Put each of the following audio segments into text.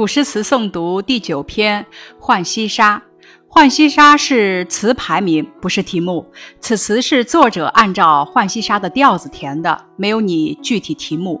古诗词诵读第九篇《浣溪沙》。《浣溪沙》是词牌名，不是题目。此词是作者按照《浣溪沙》的调子填的，没有你具体题目。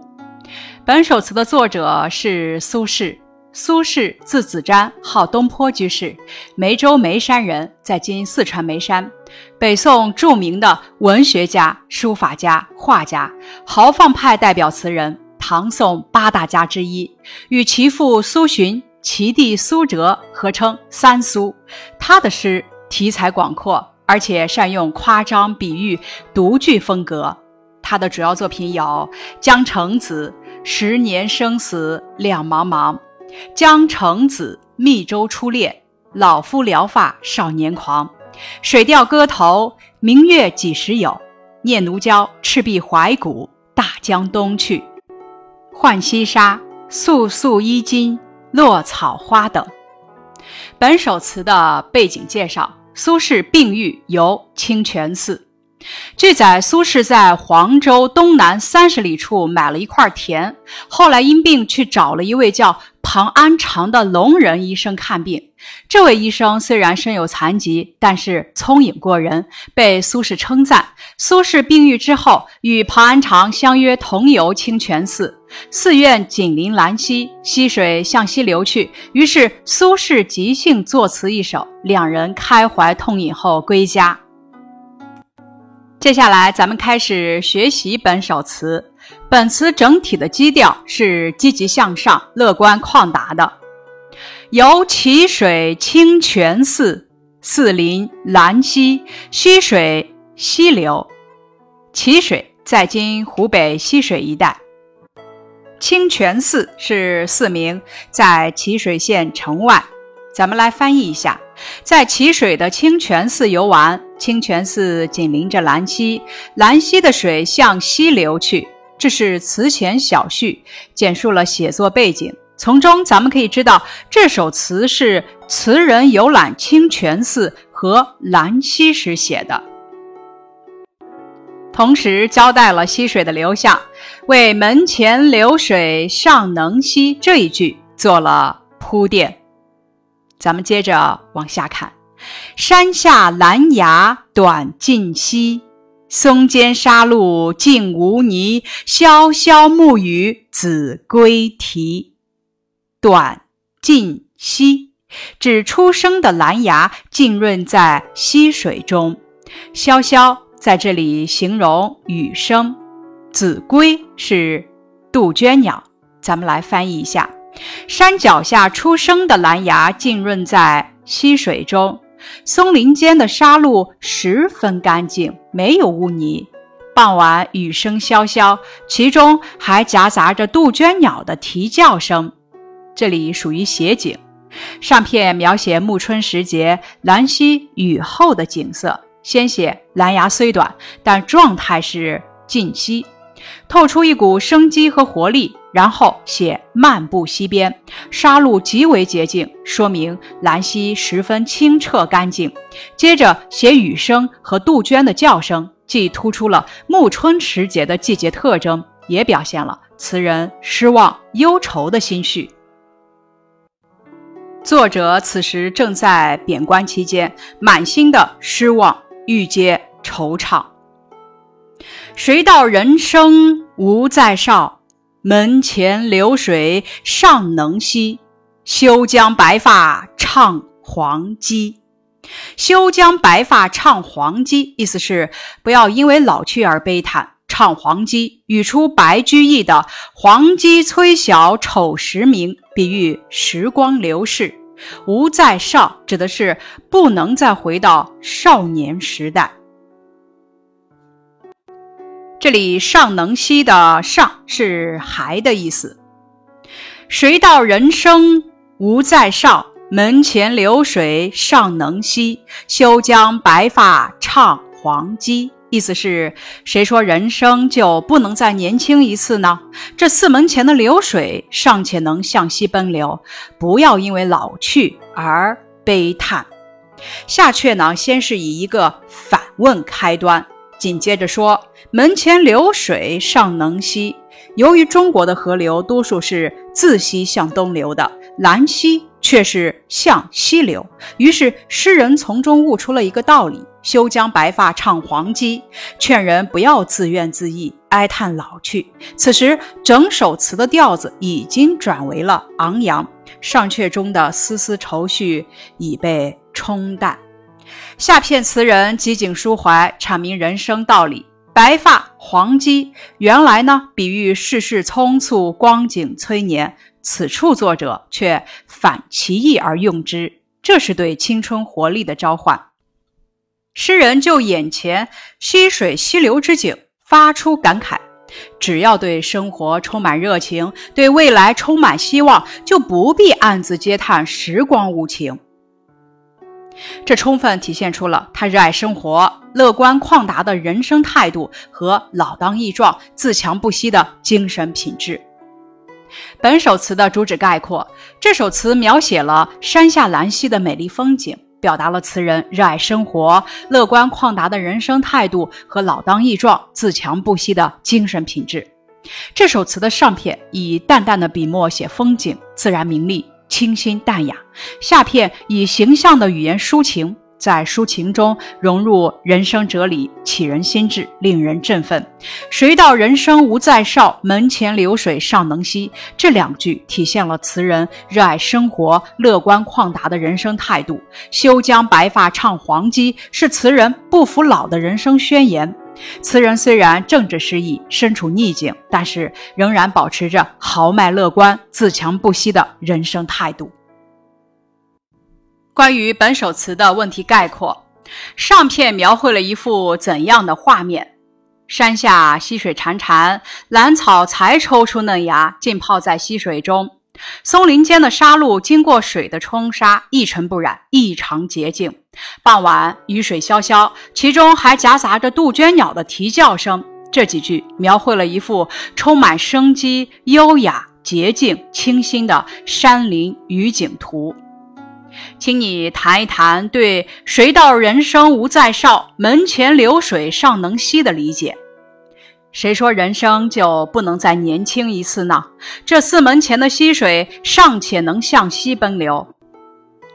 本首词的作者是苏轼。苏轼字子瞻，号东坡居士，眉州眉山人，在今四川眉山。北宋著名的文学家、书法家、画家，豪放派代表词人。唐宋八大家之一，与其父苏洵、其弟苏辙合称“三苏”。他的诗题材广阔，而且善用夸张比喻、独具风格。他的主要作品有《江城子》“十年生死两茫茫”，《江城子》“密州出猎”，“老夫聊发少年狂”，《水调歌头》“明月几时有”，《念奴娇·赤壁怀古》“大江东去”。浣溪沙，素素衣襟，落草花等。本首词的背景介绍：苏轼病愈，游清泉寺。据载，苏轼在黄州东南三十里处买了一块田，后来因病去找了一位叫庞安常的聋人医生看病。这位医生虽然身有残疾，但是聪颖过人，被苏轼称赞。苏轼病愈之后，与庞安长相约同游清泉寺。寺院紧邻兰溪，溪水向西流去。于是苏轼即兴作词一首，两人开怀痛饮后归家。接下来，咱们开始学习本首词。本词整体的基调是积极向上、乐观旷达的。游蕲水清泉寺，寺临兰溪，溪水西流。蕲水在今湖北溪水一带。清泉寺是寺名，在蕲水县城外。咱们来翻译一下：在蕲水的清泉寺游玩，清泉寺紧邻着兰溪，兰溪的水向西流去。这是词前小序，简述了写作背景。从中咱们可以知道，这首词是词人游览清泉寺和兰溪时写的。同时交代了溪水的流向，为“门前流水尚能西”这一句做了铺垫。咱们接着往下看：“山下兰芽短浸溪，松间沙路净无泥。潇潇暮雨子规啼。”短近溪指出生的兰芽浸润在溪水中，潇潇。在这里形容雨声，子规是杜鹃鸟。咱们来翻译一下：山脚下出生的蓝芽浸润在溪水中，松林间的沙路十分干净，没有污泥。傍晚雨声潇潇，其中还夹杂着杜鹃鸟的啼叫声。这里属于写景，上片描写暮春时节兰溪雨后的景色。先写兰芽虽短，但状态是近溪，透出一股生机和活力。然后写漫步溪边，沙路极为洁净，说明兰溪十分清澈干净。接着写雨声和杜鹃的叫声，既突出了暮春时节的季节特征，也表现了词人失望忧愁的心绪。作者此时正在贬官期间，满心的失望。欲接惆怅，谁道人生无再少？门前流水尚能西。休将白发唱黄鸡。休将白发唱黄鸡，意思是不要因为老去而悲叹。唱黄鸡，语出白居易的“黄鸡催晓丑时明”，比喻时光流逝。无再少，指的是不能再回到少年时代。这里“尚能西”的“尚”是还的意思。谁道人生无再少？门前流水尚能西。休将白发唱黄鸡。意思是，谁说人生就不能再年轻一次呢？这寺门前的流水尚且能向西奔流，不要因为老去而悲叹。下阙呢，先是以一个反问开端，紧接着说：“门前流水尚能西。”由于中国的河流多数是自西向东流的，南溪却是向西流，于是诗人从中悟出了一个道理：休将白发唱黄鸡，劝人不要自怨自艾，哀叹老去。此时，整首词的调子已经转为了昂扬，上阙中的丝丝愁绪已被冲淡。下片词人机警抒怀，阐明人生道理。白发黄鸡，原来呢比喻世事匆促，光景催年。此处作者却反其意而用之，这是对青春活力的召唤。诗人就眼前溪水溪流之景发出感慨：只要对生活充满热情，对未来充满希望，就不必暗自嗟叹时光无情。这充分体现出了他热爱生活、乐观旷达的人生态度和老当益壮、自强不息的精神品质。本首词的主旨概括：这首词描写了山下兰溪的美丽风景，表达了词人热爱生活、乐观旷达的人生态度和老当益壮、自强不息的精神品质。这首词的上片以淡淡的笔墨写风景，自然明丽。清新淡雅，下片以形象的语言抒情，在抒情中融入人生哲理，启人心智，令人振奋。谁道人生无再少，门前流水尚能西。这两句体现了词人热爱生活、乐观旷达的人生态度。休将白发唱黄鸡，是词人不服老的人生宣言。词人虽然政治失意，身处逆境，但是仍然保持着豪迈乐观、自强不息的人生态度。关于本首词的问题概括，上片描绘了一幅怎样的画面？山下溪水潺潺，兰草才抽出嫩芽，浸泡在溪水中。松林间的沙路经过水的冲刷，一尘不染，异常洁净。傍晚，雨水潇潇，其中还夹杂着杜鹃鸟的啼叫声。这几句描绘了一幅充满生机、优雅、洁净、清新的山林雨景图。请你谈一谈对“谁道人生无再少，门前流水尚能西”的理解。谁说人生就不能再年轻一次呢？这寺门前的溪水尚且能向西奔流，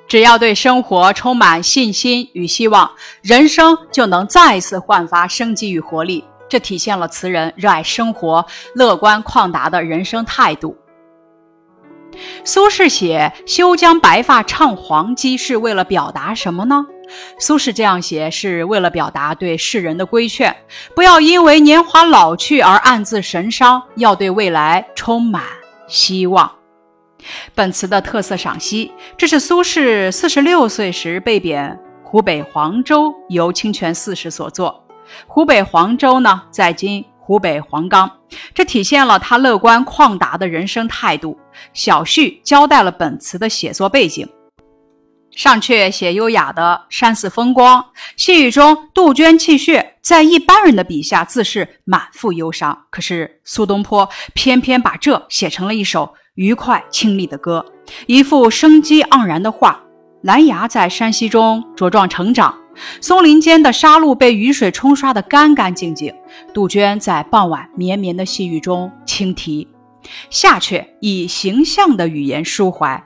只要对生活充满信心与希望，人生就能再次焕发生机与活力。这体现了词人热爱生活、乐观旷达的人生态度。苏轼写“休将白发唱黄鸡”是为了表达什么呢？苏轼这样写是为了表达对世人的规劝：不要因为年华老去而暗自神伤，要对未来充满希望。本词的特色赏析：这是苏轼四十六岁时被贬湖北黄州，由清泉寺时所作。湖北黄州呢，在今湖北黄冈，这体现了他乐观旷达的人生态度。小序交代了本词的写作背景。上阙写优雅的山寺风光，细雨中杜鹃泣血，在一般人的笔下自是满腹忧伤。可是苏东坡偏偏把这写成了一首愉快清丽的歌，一幅生机盎然的画。兰芽在山溪中茁壮成长，松林间的沙路被雨水冲刷得干干净净。杜鹃在傍晚绵绵的细雨中轻啼。下阙以形象的语言抒怀，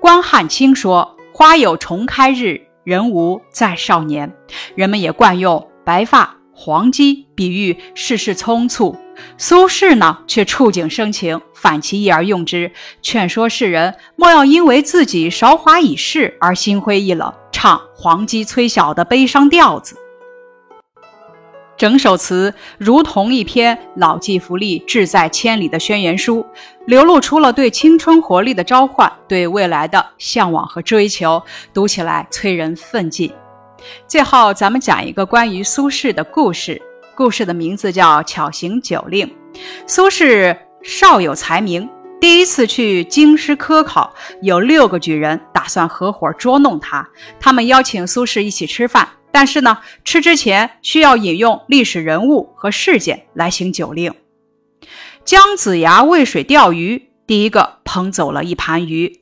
关汉卿说。花有重开日，人无再少年。人们也惯用白发黄鸡比喻世事匆促。苏轼呢，却触景生情，反其意而用之，劝说世人莫要因为自己韶华已逝而心灰意冷，唱黄鸡催晓的悲伤调子。整首词如同一篇老骥伏枥、志在千里的宣言书，流露出了对青春活力的召唤，对未来的向往和追求，读起来催人奋进。最后，咱们讲一个关于苏轼的故事，故事的名字叫《巧行酒令》。苏轼少有才名，第一次去京师科考，有六个举人打算合伙捉弄他，他们邀请苏轼一起吃饭。但是呢，吃之前需要引用历史人物和事件来行酒令。姜子牙渭水钓鱼，第一个捧走了一盘鱼；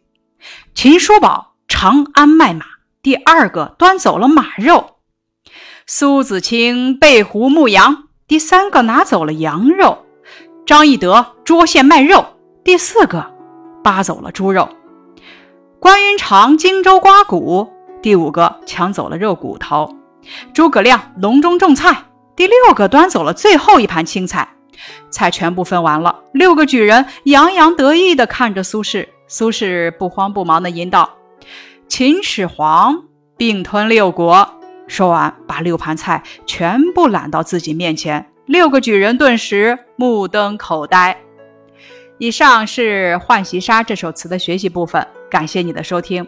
秦叔宝长安卖马，第二个端走了马肉；苏子清背湖牧羊，第三个拿走了羊肉；张翼德捉线卖肉；第四个，扒走了猪肉。关云长荆州刮骨；第五个，抢走了肉骨头。诸葛亮隆中种菜；第六个，端走了最后一盘青菜。菜全部分完了，六个举人洋洋得意地看着苏轼。苏轼不慌不忙地吟道：“秦始皇并吞六国。”说完，把六盘菜全部揽到自己面前。六个举人顿时目瞪口呆。以上是《浣溪沙》这首词的学习部分，感谢你的收听。